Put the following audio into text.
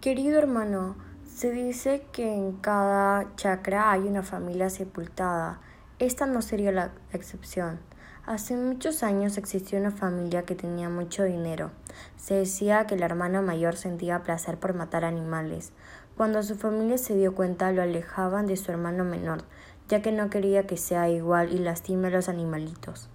Querido hermano, se dice que en cada chakra hay una familia sepultada. Esta no sería la excepción. Hace muchos años existió una familia que tenía mucho dinero. Se decía que el hermano mayor sentía placer por matar animales. Cuando su familia se dio cuenta lo alejaban de su hermano menor, ya que no quería que sea igual y lastime a los animalitos.